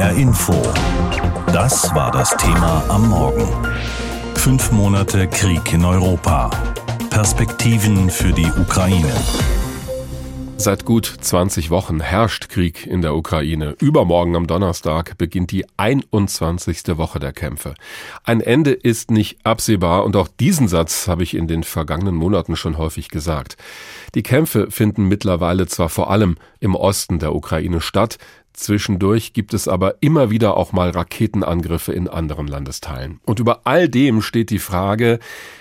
HR Info. Das war das Thema am Morgen. Fünf Monate Krieg in Europa. Perspektiven für die Ukraine. Seit gut 20 Wochen herrscht Krieg in der Ukraine. Übermorgen am Donnerstag beginnt die 21. Woche der Kämpfe. Ein Ende ist nicht absehbar und auch diesen Satz habe ich in den vergangenen Monaten schon häufig gesagt. Die Kämpfe finden mittlerweile zwar vor allem im Osten der Ukraine statt, Zwischendurch gibt es aber immer wieder auch mal Raketenangriffe in anderen Landesteilen. Und über all dem steht die Frage,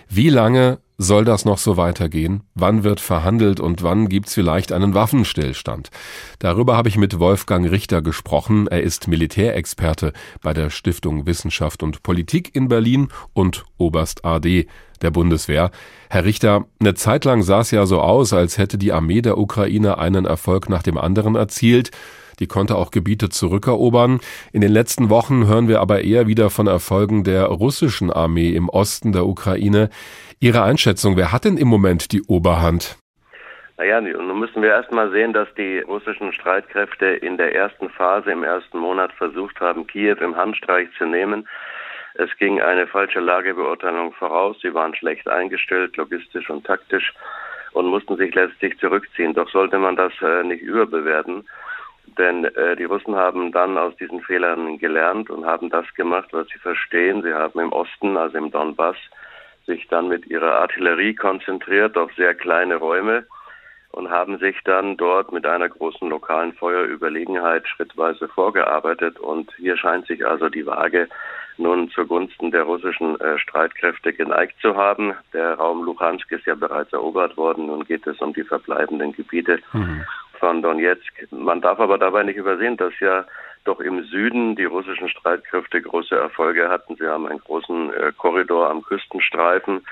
wie lange soll das noch so weitergehen? Wann wird verhandelt und wann gibt's vielleicht einen Waffenstillstand? Darüber habe ich mit Wolfgang Richter gesprochen. Er ist Militärexperte bei der Stiftung Wissenschaft und Politik in Berlin und Oberst AD der Bundeswehr. Herr Richter, eine Zeit lang sah es ja so aus, als hätte die Armee der Ukraine einen Erfolg nach dem anderen erzielt. Die konnte auch Gebiete zurückerobern. In den letzten Wochen hören wir aber eher wieder von Erfolgen der russischen Armee im Osten der Ukraine. Ihre Einschätzung, wer hat denn im Moment die Oberhand? Naja, nun müssen wir erst mal sehen, dass die russischen Streitkräfte in der ersten Phase, im ersten Monat versucht haben, Kiew im Handstreich zu nehmen. Es ging eine falsche Lagebeurteilung voraus. Sie waren schlecht eingestellt, logistisch und taktisch und mussten sich letztlich zurückziehen. Doch sollte man das äh, nicht überbewerten, denn äh, die Russen haben dann aus diesen Fehlern gelernt und haben das gemacht, was sie verstehen. Sie haben im Osten, also im Donbass, sich dann mit ihrer Artillerie konzentriert auf sehr kleine Räume und haben sich dann dort mit einer großen lokalen Feuerüberlegenheit schrittweise vorgearbeitet. Und hier scheint sich also die Waage nun zugunsten der russischen äh, Streitkräfte geneigt zu haben. Der Raum Luhansk ist ja bereits erobert worden. Nun geht es um die verbleibenden Gebiete mhm. Von Donetsk. Man darf aber dabei nicht übersehen, dass ja doch im Süden die russischen Streitkräfte große Erfolge hatten. Sie haben einen großen äh, Korridor am Küstenstreifen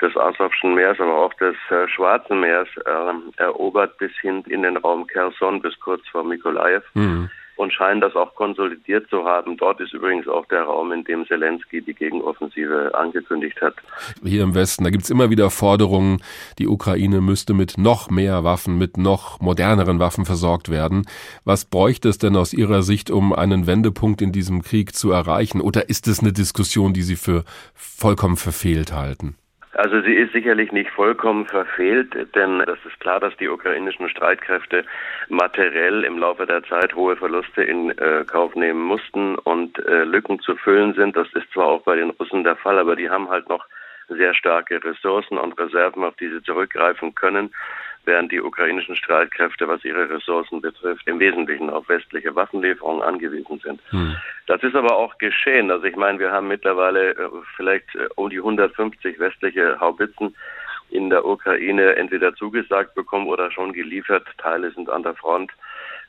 des Asowschen Meers, aber auch des äh, Schwarzen Meers äh, erobert bis hin in den Raum Kherson bis kurz vor Mikolaev. Mhm und scheinen das auch konsolidiert zu haben. Dort ist übrigens auch der Raum, in dem Zelensky die Gegenoffensive angekündigt hat. Hier im Westen, da gibt's immer wieder Forderungen, die Ukraine müsste mit noch mehr Waffen, mit noch moderneren Waffen versorgt werden. Was bräuchte es denn aus Ihrer Sicht, um einen Wendepunkt in diesem Krieg zu erreichen? Oder ist es eine Diskussion, die Sie für vollkommen verfehlt halten? Also sie ist sicherlich nicht vollkommen verfehlt, denn es ist klar, dass die ukrainischen Streitkräfte materiell im Laufe der Zeit hohe Verluste in äh, Kauf nehmen mussten und äh, Lücken zu füllen sind. Das ist zwar auch bei den Russen der Fall, aber die haben halt noch sehr starke Ressourcen und Reserven, auf die sie zurückgreifen können während die ukrainischen Streitkräfte, was ihre Ressourcen betrifft, im Wesentlichen auf westliche Waffenlieferungen angewiesen sind. Hm. Das ist aber auch geschehen. Also ich meine, wir haben mittlerweile äh, vielleicht äh, um die 150 westliche Haubitzen in der Ukraine entweder zugesagt bekommen oder schon geliefert. Teile sind an der Front.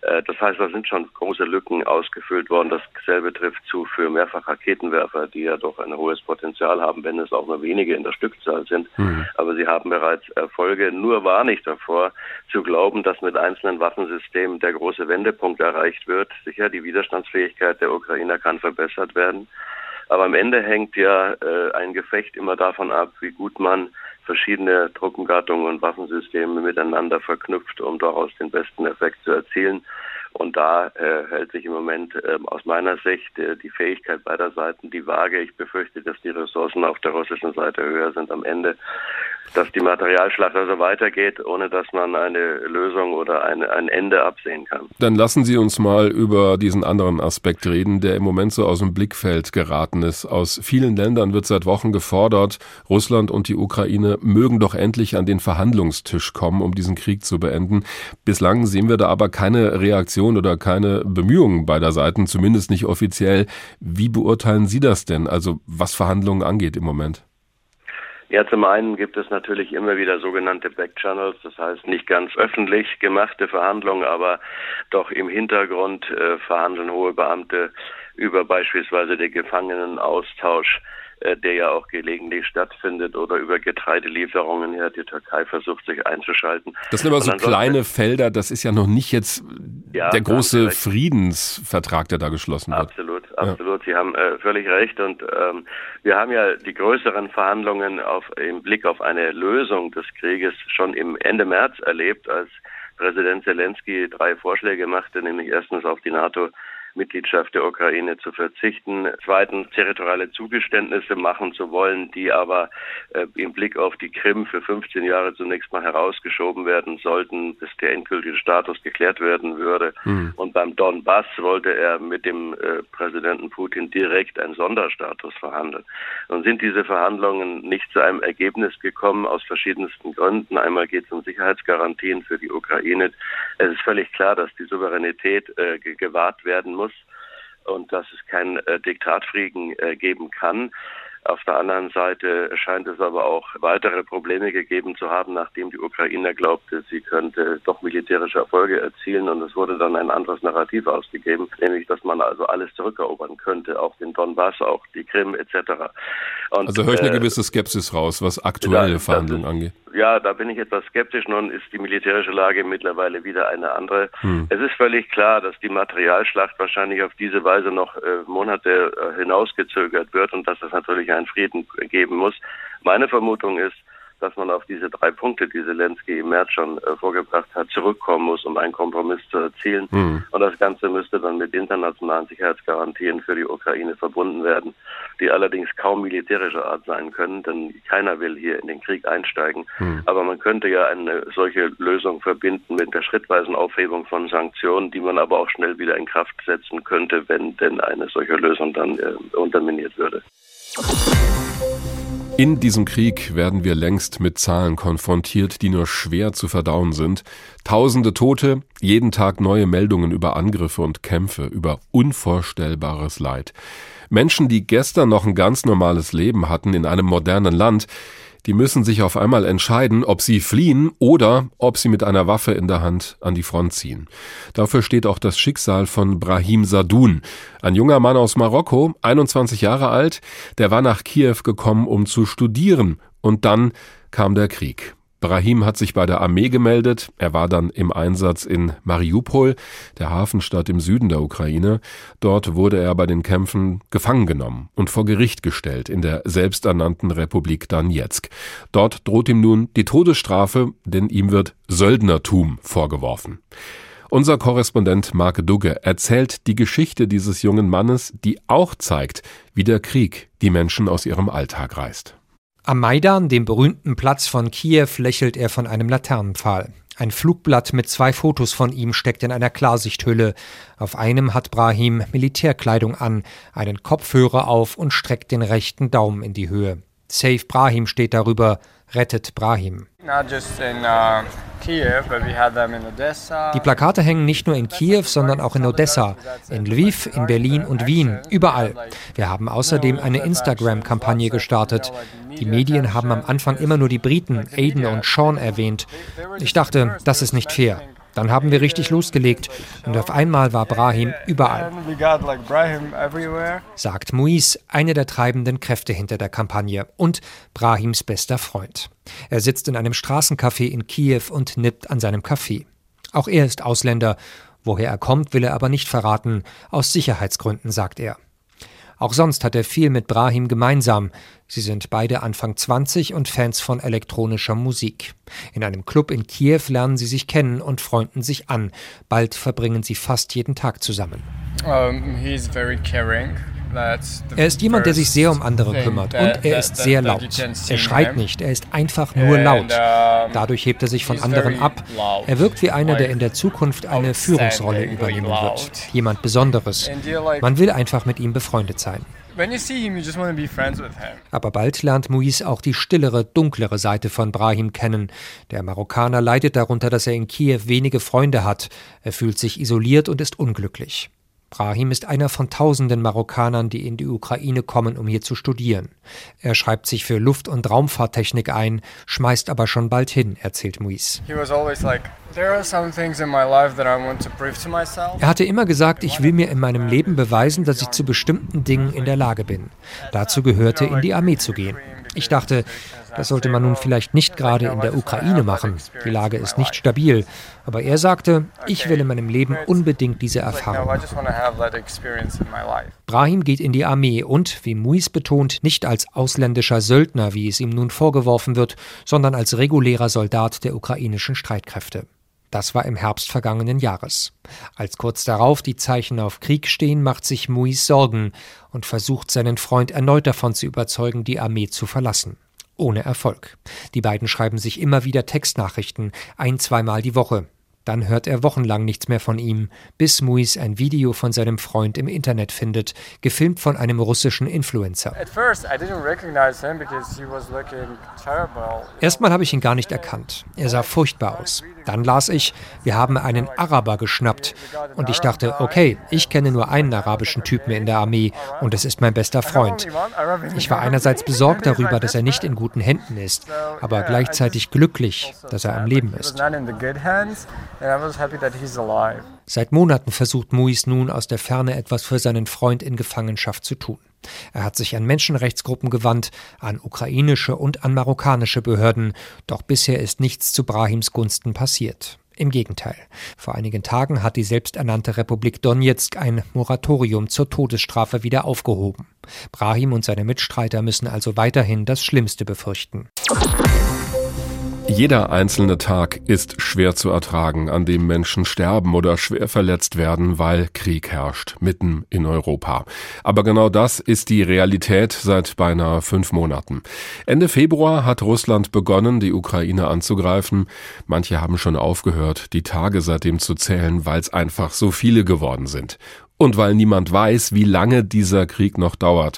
Äh, das heißt, da sind schon große Lücken ausgefüllt worden. Dasselbe trifft zu für Mehrfachraketenwerfer, die ja doch ein hohes Potenzial haben, wenn es auch nur wenige in der Stückzahl sind. Mhm. Aber sie haben bereits Erfolge. Nur war nicht davor zu glauben, dass mit einzelnen Waffensystemen der große Wendepunkt erreicht wird. Sicher, die Widerstandsfähigkeit der Ukrainer kann verbessert werden. Aber am Ende hängt ja äh, ein Gefecht immer davon ab, wie gut man verschiedene Truppengattungen und Waffensysteme miteinander verknüpft, um daraus den besten Effekt zu erzielen. Und da äh, hält sich im Moment äh, aus meiner Sicht äh, die Fähigkeit beider Seiten die Waage. Ich befürchte, dass die Ressourcen auf der russischen Seite höher sind am Ende dass die Materialschlacht also weitergeht, ohne dass man eine Lösung oder eine, ein Ende absehen kann. Dann lassen Sie uns mal über diesen anderen Aspekt reden, der im Moment so aus dem Blickfeld geraten ist. Aus vielen Ländern wird seit Wochen gefordert, Russland und die Ukraine mögen doch endlich an den Verhandlungstisch kommen, um diesen Krieg zu beenden. Bislang sehen wir da aber keine Reaktion oder keine Bemühungen beider Seiten, zumindest nicht offiziell. Wie beurteilen Sie das denn, also was Verhandlungen angeht im Moment? Ja, zum einen gibt es natürlich immer wieder sogenannte Backchannels, das heißt nicht ganz öffentlich gemachte Verhandlungen, aber doch im Hintergrund äh, verhandeln hohe Beamte über beispielsweise den Gefangenenaustausch der ja auch gelegentlich stattfindet oder über Getreidelieferungen her. Die Türkei versucht sich einzuschalten. Das sind aber so kleine Felder, das ist ja noch nicht jetzt ja, der große Friedensvertrag, der da geschlossen wird. Absolut, absolut. Ja. Sie haben äh, völlig recht und ähm, wir haben ja die größeren Verhandlungen auf, im Blick auf eine Lösung des Krieges schon im Ende März erlebt, als Präsident Zelensky drei Vorschläge machte, nämlich erstens auf die NATO Mitgliedschaft der Ukraine zu verzichten. Zweitens territoriale Zugeständnisse machen zu wollen, die aber äh, im Blick auf die Krim für 15 Jahre zunächst mal herausgeschoben werden sollten, bis der endgültige Status geklärt werden würde. Mhm. Und beim Donbass wollte er mit dem äh, Präsidenten Putin direkt einen Sonderstatus verhandeln. Nun sind diese Verhandlungen nicht zu einem Ergebnis gekommen aus verschiedensten Gründen. Einmal geht es um Sicherheitsgarantien für die Ukraine. Es ist völlig klar, dass die Souveränität äh, gewahrt werden muss und dass es keinen äh, Diktatfrieden äh, geben kann. Auf der anderen Seite scheint es aber auch weitere Probleme gegeben zu haben, nachdem die Ukraine glaubte, sie könnte doch militärische Erfolge erzielen. Und es wurde dann ein anderes Narrativ ausgegeben, nämlich, dass man also alles zurückerobern könnte, auch den Donbass, auch die Krim etc. Und, also höre ich eine äh, gewisse Skepsis raus, was aktuelle ja, Verhandlungen angeht. Ja, da bin ich etwas skeptisch. Nun ist die militärische Lage mittlerweile wieder eine andere. Hm. Es ist völlig klar, dass die Materialschlacht wahrscheinlich auf diese Weise noch äh, Monate äh, hinausgezögert wird und dass es natürlich einen Frieden geben muss. Meine Vermutung ist, dass man auf diese drei Punkte, die Zelensky im März schon äh, vorgebracht hat, zurückkommen muss, um einen Kompromiss zu erzielen. Mhm. Und das Ganze müsste dann mit internationalen Sicherheitsgarantien für die Ukraine verbunden werden, die allerdings kaum militärischer Art sein können, denn keiner will hier in den Krieg einsteigen. Mhm. Aber man könnte ja eine solche Lösung verbinden mit der schrittweisen Aufhebung von Sanktionen, die man aber auch schnell wieder in Kraft setzen könnte, wenn denn eine solche Lösung dann äh, unterminiert würde. In diesem Krieg werden wir längst mit Zahlen konfrontiert, die nur schwer zu verdauen sind. Tausende Tote, jeden Tag neue Meldungen über Angriffe und Kämpfe, über unvorstellbares Leid. Menschen, die gestern noch ein ganz normales Leben hatten in einem modernen Land, die müssen sich auf einmal entscheiden, ob sie fliehen oder ob sie mit einer Waffe in der Hand an die Front ziehen. Dafür steht auch das Schicksal von Brahim Sadoun, ein junger Mann aus Marokko, 21 Jahre alt, der war nach Kiew gekommen, um zu studieren, und dann kam der Krieg. Brahim hat sich bei der Armee gemeldet. Er war dann im Einsatz in Mariupol, der Hafenstadt im Süden der Ukraine. Dort wurde er bei den Kämpfen gefangen genommen und vor Gericht gestellt in der selbsternannten Republik Donetsk. Dort droht ihm nun die Todesstrafe, denn ihm wird Söldnertum vorgeworfen. Unser Korrespondent Mark Dugge erzählt die Geschichte dieses jungen Mannes, die auch zeigt, wie der Krieg die Menschen aus ihrem Alltag reißt. Am Maidan, dem berühmten Platz von Kiew, lächelt er von einem Laternenpfahl. Ein Flugblatt mit zwei Fotos von ihm steckt in einer Klarsichthülle. Auf einem hat Brahim Militärkleidung an, einen Kopfhörer auf und streckt den rechten Daumen in die Höhe. Save Brahim steht darüber, rettet Brahim. Uh, die Plakate hängen nicht nur in Kiew, sondern auch in Odessa, in Lviv, in Berlin und Wien, überall. Wir haben außerdem eine Instagram-Kampagne gestartet. Die Medien haben am Anfang immer nur die Briten, Aiden und Sean erwähnt. Ich dachte, das ist nicht fair. Dann haben wir richtig losgelegt und auf einmal war Brahim überall. Sagt Muis, eine der treibenden Kräfte hinter der Kampagne und Brahims bester Freund. Er sitzt in einem Straßencafé in Kiew und nippt an seinem Kaffee. Auch er ist Ausländer. Woher er kommt, will er aber nicht verraten. Aus Sicherheitsgründen, sagt er. Auch sonst hat er viel mit Brahim gemeinsam. Sie sind beide Anfang 20 und Fans von elektronischer Musik. In einem Club in Kiew lernen sie sich kennen und freunden sich an. Bald verbringen sie fast jeden Tag zusammen. Um, he's very caring. Er ist jemand, der sich sehr um andere kümmert und er ist sehr laut. Er schreit nicht, er ist einfach nur laut. Dadurch hebt er sich von anderen ab. Er wirkt wie einer, der in der Zukunft eine Führungsrolle übernehmen wird. Jemand Besonderes. Man will einfach mit ihm befreundet sein. Aber bald lernt Muis auch die stillere, dunklere Seite von Brahim kennen. Der Marokkaner leidet darunter, dass er in Kiew wenige Freunde hat. Er fühlt sich isoliert und ist unglücklich. Brahim ist einer von tausenden Marokkanern, die in die Ukraine kommen, um hier zu studieren. Er schreibt sich für Luft- und Raumfahrttechnik ein, schmeißt aber schon bald hin, erzählt Muis. Er hatte immer gesagt, ich will mir in meinem Leben beweisen, dass ich zu bestimmten Dingen in der Lage bin. Dazu gehörte, in die Armee zu gehen. Ich dachte, das sollte man nun vielleicht nicht gerade in der Ukraine machen. Die Lage ist nicht stabil. Aber er sagte, ich will in meinem Leben unbedingt diese Erfahrung machen. Brahim geht in die Armee und, wie Muis betont, nicht als ausländischer Söldner, wie es ihm nun vorgeworfen wird, sondern als regulärer Soldat der ukrainischen Streitkräfte. Das war im Herbst vergangenen Jahres. Als kurz darauf die Zeichen auf Krieg stehen, macht sich Muis Sorgen und versucht seinen Freund erneut davon zu überzeugen, die Armee zu verlassen. Ohne Erfolg. Die beiden schreiben sich immer wieder Textnachrichten, ein, zweimal die Woche. Dann hört er wochenlang nichts mehr von ihm, bis Muis ein Video von seinem Freund im Internet findet, gefilmt von einem russischen Influencer. Erstmal habe ich ihn gar nicht erkannt. Er sah furchtbar aus. Dann las ich, wir haben einen Araber geschnappt. Und ich dachte, okay, ich kenne nur einen arabischen Typen in der Armee und es ist mein bester Freund. Ich war einerseits besorgt darüber, dass er nicht in guten Händen ist, aber gleichzeitig glücklich, dass er am Leben ist. Seit Monaten versucht Muis nun aus der Ferne etwas für seinen Freund in Gefangenschaft zu tun. Er hat sich an Menschenrechtsgruppen gewandt, an ukrainische und an marokkanische Behörden, doch bisher ist nichts zu Brahims Gunsten passiert. Im Gegenteil. Vor einigen Tagen hat die selbsternannte Republik Donetsk ein Moratorium zur Todesstrafe wieder aufgehoben. Brahim und seine Mitstreiter müssen also weiterhin das Schlimmste befürchten. Jeder einzelne Tag ist schwer zu ertragen, an dem Menschen sterben oder schwer verletzt werden, weil Krieg herrscht, mitten in Europa. Aber genau das ist die Realität seit beinahe fünf Monaten. Ende Februar hat Russland begonnen, die Ukraine anzugreifen. Manche haben schon aufgehört, die Tage seitdem zu zählen, weil es einfach so viele geworden sind. Und weil niemand weiß, wie lange dieser Krieg noch dauert.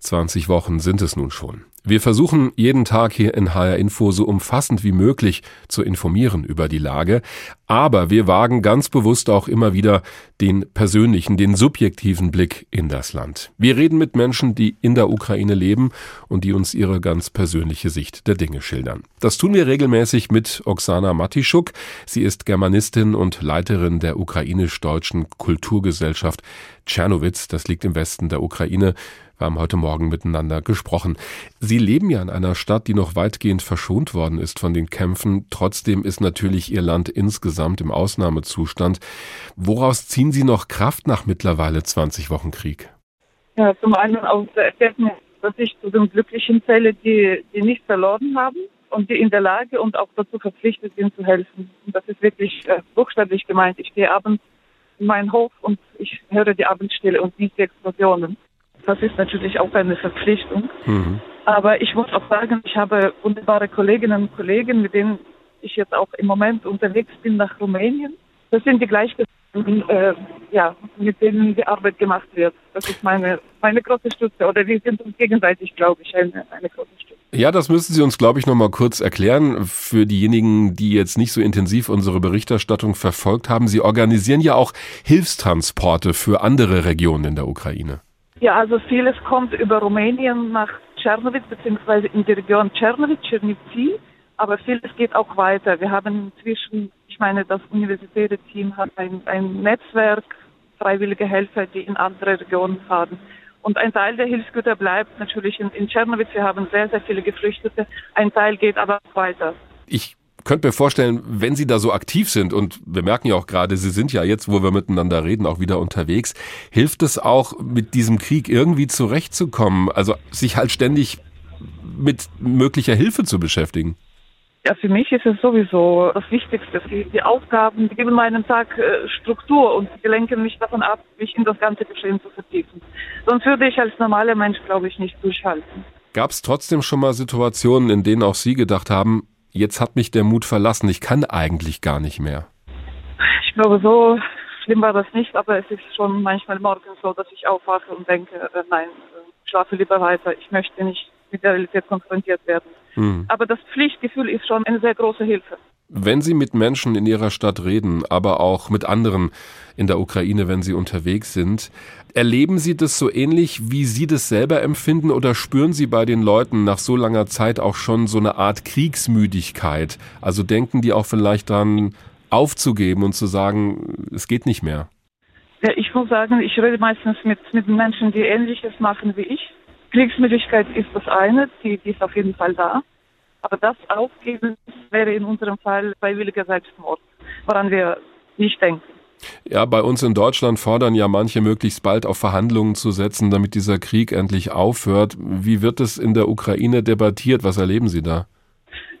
20 Wochen sind es nun schon. Wir versuchen jeden Tag hier in HR Info so umfassend wie möglich zu informieren über die Lage, aber wir wagen ganz bewusst auch immer wieder den persönlichen, den subjektiven Blick in das Land. Wir reden mit Menschen, die in der Ukraine leben und die uns ihre ganz persönliche Sicht der Dinge schildern. Das tun wir regelmäßig mit Oksana Matischuk. Sie ist Germanistin und Leiterin der ukrainisch-deutschen Kulturgesellschaft Tschernowitz, das liegt im Westen der Ukraine. Wir haben heute Morgen miteinander gesprochen. Sie leben ja in einer Stadt, die noch weitgehend verschont worden ist von den Kämpfen. Trotzdem ist natürlich Ihr Land insgesamt im Ausnahmezustand. Woraus ziehen Sie noch Kraft nach mittlerweile 20 Wochen Krieg? Ja, zum einen aus der Erkenntnis, dass ich zu den Glücklichen zähle, die, die nicht verloren haben und die in der Lage und auch dazu verpflichtet sind zu helfen. Und das ist wirklich äh, buchstäblich gemeint. Ich gehe abends in meinen Hof und ich höre die Abendstille und nicht die Explosionen. Das ist natürlich auch eine Verpflichtung. Mhm. Aber ich muss auch sagen, ich habe wunderbare Kolleginnen und Kollegen, mit denen ich jetzt auch im Moment unterwegs bin nach Rumänien. Das sind die Gleichgesinnten, äh, ja, mit denen die Arbeit gemacht wird. Das ist meine, meine große Stütze. Oder wir sind uns gegenseitig, glaube ich, eine, eine große Stütze. Ja, das müssen Sie uns, glaube ich, noch mal kurz erklären. Für diejenigen, die jetzt nicht so intensiv unsere Berichterstattung verfolgt haben. Sie organisieren ja auch Hilfstransporte für andere Regionen in der Ukraine. Ja, also vieles kommt über Rumänien nach Tschernowitz beziehungsweise in die Region Tschernowitz, Tschernivtsi, aber vieles geht auch weiter. Wir haben inzwischen, ich meine, das universitäre Team hat ein, ein Netzwerk, freiwillige Helfer, die in andere Regionen fahren. Und ein Teil der Hilfsgüter bleibt natürlich in, in Tschernowitz. Wir haben sehr, sehr viele Geflüchtete. Ein Teil geht aber weiter. Ich könnte mir vorstellen, wenn Sie da so aktiv sind und wir merken ja auch gerade, Sie sind ja jetzt, wo wir miteinander reden, auch wieder unterwegs, hilft es auch, mit diesem Krieg irgendwie zurechtzukommen? Also sich halt ständig mit möglicher Hilfe zu beschäftigen? Ja, für mich ist es sowieso das Wichtigste. Die, die Aufgaben die geben meinem Tag äh, Struktur und die lenken mich davon ab, mich in das ganze Geschehen zu vertiefen. Sonst würde ich als normaler Mensch, glaube ich, nicht durchhalten. Gab es trotzdem schon mal Situationen, in denen auch Sie gedacht haben, jetzt hat mich der Mut verlassen, ich kann eigentlich gar nicht mehr? Ich glaube, so schlimm war das nicht, aber es ist schon manchmal morgens so, dass ich aufwache und denke, äh, nein, äh, schlafe lieber weiter, ich möchte nicht mit der Realität konfrontiert werden. Mhm. Aber das Pflichtgefühl ist schon eine sehr große Hilfe. Wenn Sie mit Menschen in Ihrer Stadt reden, aber auch mit anderen in der Ukraine, wenn Sie unterwegs sind, erleben Sie das so ähnlich, wie Sie das selber empfinden oder spüren Sie bei den Leuten nach so langer Zeit auch schon so eine Art Kriegsmüdigkeit? Also denken die auch vielleicht dran, aufzugeben und zu sagen, es geht nicht mehr? Ja, ich muss sagen, ich rede meistens mit, mit Menschen, die Ähnliches machen wie ich. Kriegsmüdigkeit ist das eine, die, die ist auf jeden Fall da. Aber das Aufgeben wäre in unserem Fall freiwilliger Selbstmord, woran wir nicht denken. Ja, bei uns in Deutschland fordern ja manche möglichst bald auf Verhandlungen zu setzen, damit dieser Krieg endlich aufhört. Wie wird es in der Ukraine debattiert? Was erleben Sie da?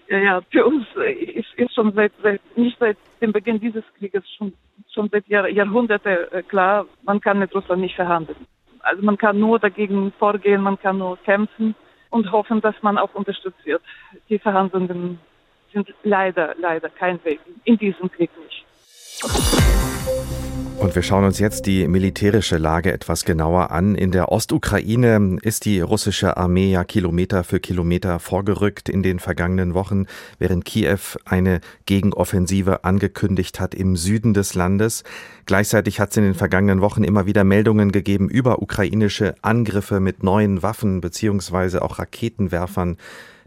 Ja, ja für uns ist, ist schon seit, seit nicht seit dem Beginn dieses Krieges, schon, schon seit Jahr, Jahrhunderten äh, klar, man kann mit Russland nicht verhandeln. Also man kann nur dagegen vorgehen, man kann nur kämpfen und hoffen, dass man auch unterstützt wird. Die Verhandlungen sind leider, leider kein Weg, in diesem Krieg nicht. Und wir schauen uns jetzt die militärische Lage etwas genauer an. In der Ostukraine ist die russische Armee ja Kilometer für Kilometer vorgerückt in den vergangenen Wochen, während Kiew eine Gegenoffensive angekündigt hat im Süden des Landes. Gleichzeitig hat es in den vergangenen Wochen immer wieder Meldungen gegeben über ukrainische Angriffe mit neuen Waffen beziehungsweise auch Raketenwerfern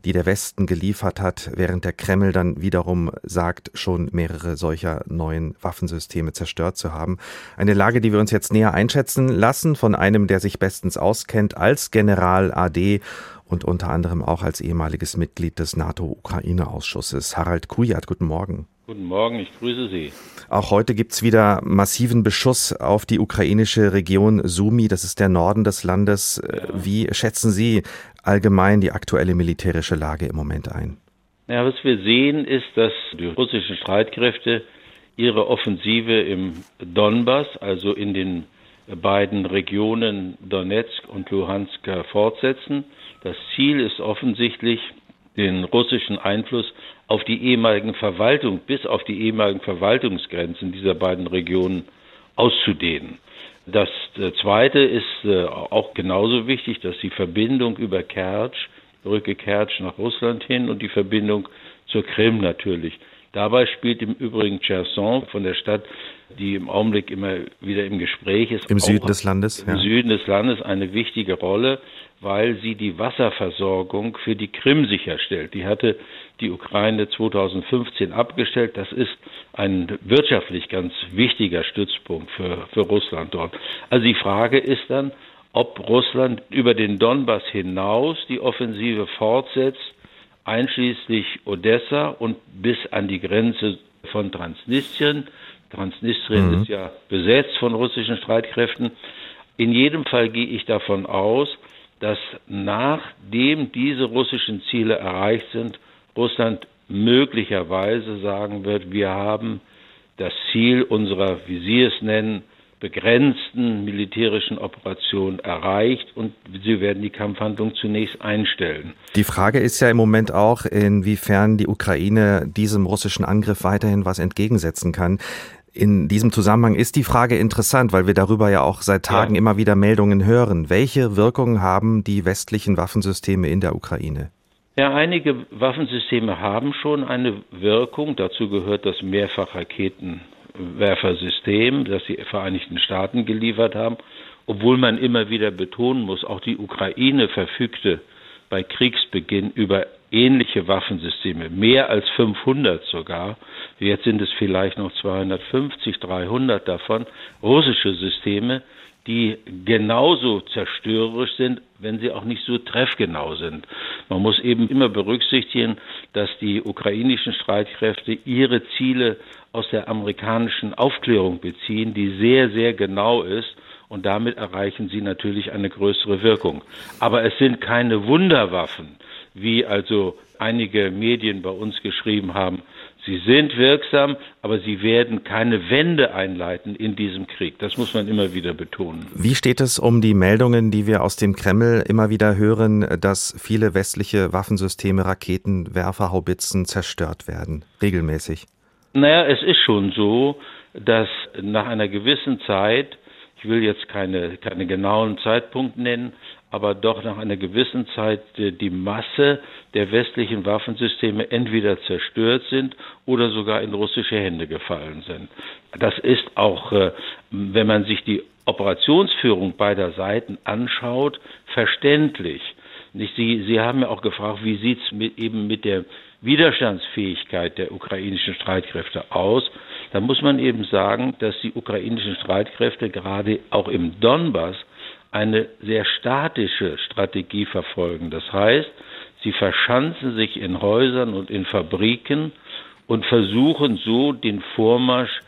die der Westen geliefert hat, während der Kreml dann wiederum sagt, schon mehrere solcher neuen Waffensysteme zerstört zu haben. Eine Lage, die wir uns jetzt näher einschätzen lassen von einem, der sich bestens auskennt als General AD und unter anderem auch als ehemaliges Mitglied des NATO-Ukraine-Ausschusses. Harald Kujat, guten Morgen. Guten Morgen, ich grüße Sie. Auch heute gibt es wieder massiven Beschuss auf die ukrainische Region Sumi, das ist der Norden des Landes. Ja. Wie schätzen Sie allgemein die aktuelle militärische Lage im Moment ein? Ja, was wir sehen, ist, dass die russischen Streitkräfte ihre Offensive im Donbass, also in den beiden Regionen Donetsk und Luhansk fortsetzen. Das Ziel ist offensichtlich, den russischen Einfluss auf die ehemaligen Verwaltung, bis auf die ehemaligen Verwaltungsgrenzen dieser beiden Regionen auszudehnen. Das äh, Zweite ist äh, auch genauso wichtig, dass die Verbindung über Kertsch, Brücke Kertsch nach Russland hin und die Verbindung zur Krim natürlich. Dabei spielt im Übrigen Cherson von der Stadt, die im Augenblick immer wieder im Gespräch ist, im Süden des Landes, im ja. Süden des Landes eine wichtige Rolle, weil sie die Wasserversorgung für die Krim sicherstellt. Die hatte die Ukraine 2015 abgestellt. Das ist ein wirtschaftlich ganz wichtiger Stützpunkt für, für Russland dort. Also die Frage ist dann, ob Russland über den Donbass hinaus die Offensive fortsetzt, einschließlich Odessa und bis an die Grenze von Transnistrien. Transnistrien mhm. ist ja besetzt von russischen Streitkräften. In jedem Fall gehe ich davon aus, dass nachdem diese russischen Ziele erreicht sind, Russland möglicherweise sagen wird, wir haben das Ziel unserer, wie Sie es nennen, begrenzten militärischen Operation erreicht und sie werden die Kampfhandlung zunächst einstellen. Die Frage ist ja im Moment auch, inwiefern die Ukraine diesem russischen Angriff weiterhin was entgegensetzen kann. In diesem Zusammenhang ist die Frage interessant, weil wir darüber ja auch seit Tagen ja. immer wieder Meldungen hören. Welche Wirkungen haben die westlichen Waffensysteme in der Ukraine? Ja, einige Waffensysteme haben schon eine Wirkung. Dazu gehört das Mehrfachraketenwerfersystem, das die Vereinigten Staaten geliefert haben. Obwohl man immer wieder betonen muss, auch die Ukraine verfügte bei Kriegsbeginn über ähnliche Waffensysteme, mehr als 500 sogar. Jetzt sind es vielleicht noch 250, 300 davon, russische Systeme, die genauso zerstörerisch sind, wenn sie auch nicht so treffgenau sind. Man muss eben immer berücksichtigen, dass die ukrainischen Streitkräfte ihre Ziele aus der amerikanischen Aufklärung beziehen, die sehr, sehr genau ist und damit erreichen sie natürlich eine größere Wirkung. Aber es sind keine Wunderwaffen, wie also einige Medien bei uns geschrieben haben. Sie sind wirksam, aber sie werden keine Wende einleiten in diesem Krieg. Das muss man immer wieder betonen. Wie steht es um die Meldungen, die wir aus dem Kreml immer wieder hören, dass viele westliche Waffensysteme, Raketen, Werfer, Haubitzen zerstört werden, regelmäßig? Naja, es ist schon so, dass nach einer gewissen Zeit, ich will jetzt keine, keine genauen Zeitpunkt nennen, aber doch nach einer gewissen Zeit die Masse der westlichen Waffensysteme entweder zerstört sind oder sogar in russische Hände gefallen sind. Das ist auch, äh, wenn man sich die Operationsführung beider Seiten anschaut, verständlich. Sie, Sie haben ja auch gefragt, wie sieht es mit, eben mit der Widerstandsfähigkeit der ukrainischen Streitkräfte aus? Da muss man eben sagen, dass die ukrainischen Streitkräfte gerade auch im Donbass eine sehr statische Strategie verfolgen. Das heißt, sie verschanzen sich in Häusern und in Fabriken und versuchen so den Vormarsch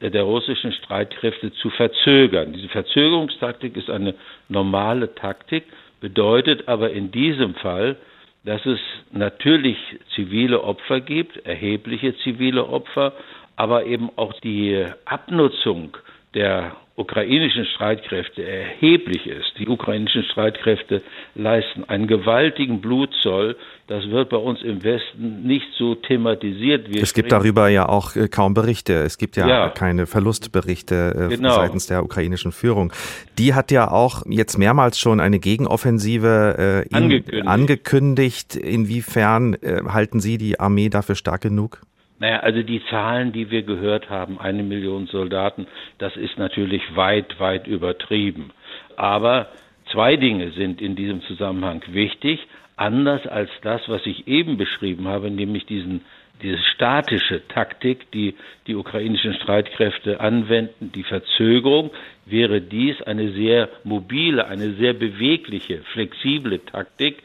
der russischen Streitkräfte zu verzögern. Diese Verzögerungstaktik ist eine normale Taktik, bedeutet aber in diesem Fall, dass es natürlich zivile Opfer gibt, erhebliche zivile Opfer, aber eben auch die Abnutzung der ukrainischen Streitkräfte erheblich ist. Die ukrainischen Streitkräfte leisten einen gewaltigen Blutzoll. Das wird bei uns im Westen nicht so thematisiert. Wir es gibt darüber ja auch äh, kaum Berichte. Es gibt ja, ja. keine Verlustberichte äh, genau. seitens der ukrainischen Führung. Die hat ja auch jetzt mehrmals schon eine Gegenoffensive äh, angekündigt. angekündigt. Inwiefern halten Sie die Armee dafür stark genug? Naja, also die Zahlen, die wir gehört haben, eine Million Soldaten, das ist natürlich weit, weit übertrieben. Aber zwei Dinge sind in diesem Zusammenhang wichtig, anders als das, was ich eben beschrieben habe, nämlich diesen diese statische Taktik, die die ukrainischen Streitkräfte anwenden, die Verzögerung, wäre dies eine sehr mobile, eine sehr bewegliche, flexible Taktik.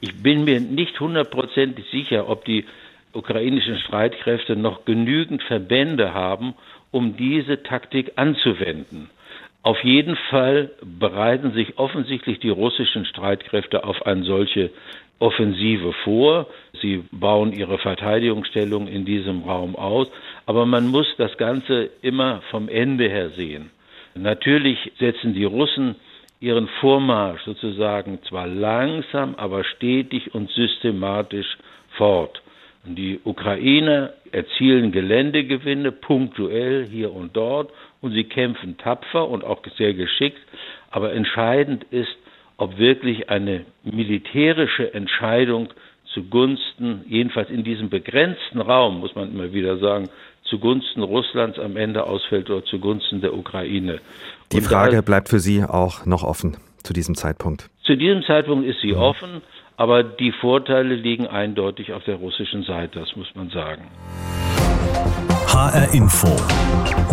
Ich bin mir nicht hundertprozentig sicher, ob die ukrainischen Streitkräfte noch genügend Verbände haben, um diese Taktik anzuwenden. Auf jeden Fall bereiten sich offensichtlich die russischen Streitkräfte auf eine solche Offensive vor. Sie bauen ihre Verteidigungsstellung in diesem Raum aus. Aber man muss das Ganze immer vom Ende her sehen. Natürlich setzen die Russen ihren Vormarsch sozusagen zwar langsam, aber stetig und systematisch fort. Und die Ukrainer erzielen Geländegewinne punktuell hier und dort und sie kämpfen tapfer und auch sehr geschickt. Aber entscheidend ist, ob wirklich eine militärische Entscheidung zugunsten, jedenfalls in diesem begrenzten Raum, muss man immer wieder sagen, zugunsten Russlands am Ende ausfällt oder zugunsten der Ukraine. Die Frage bleibt für Sie auch noch offen zu diesem Zeitpunkt. Zu diesem Zeitpunkt ist sie mhm. offen. Aber die Vorteile liegen eindeutig auf der russischen Seite, das muss man sagen. HR Info.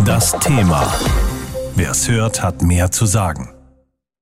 Das Thema. Wer es hört, hat mehr zu sagen.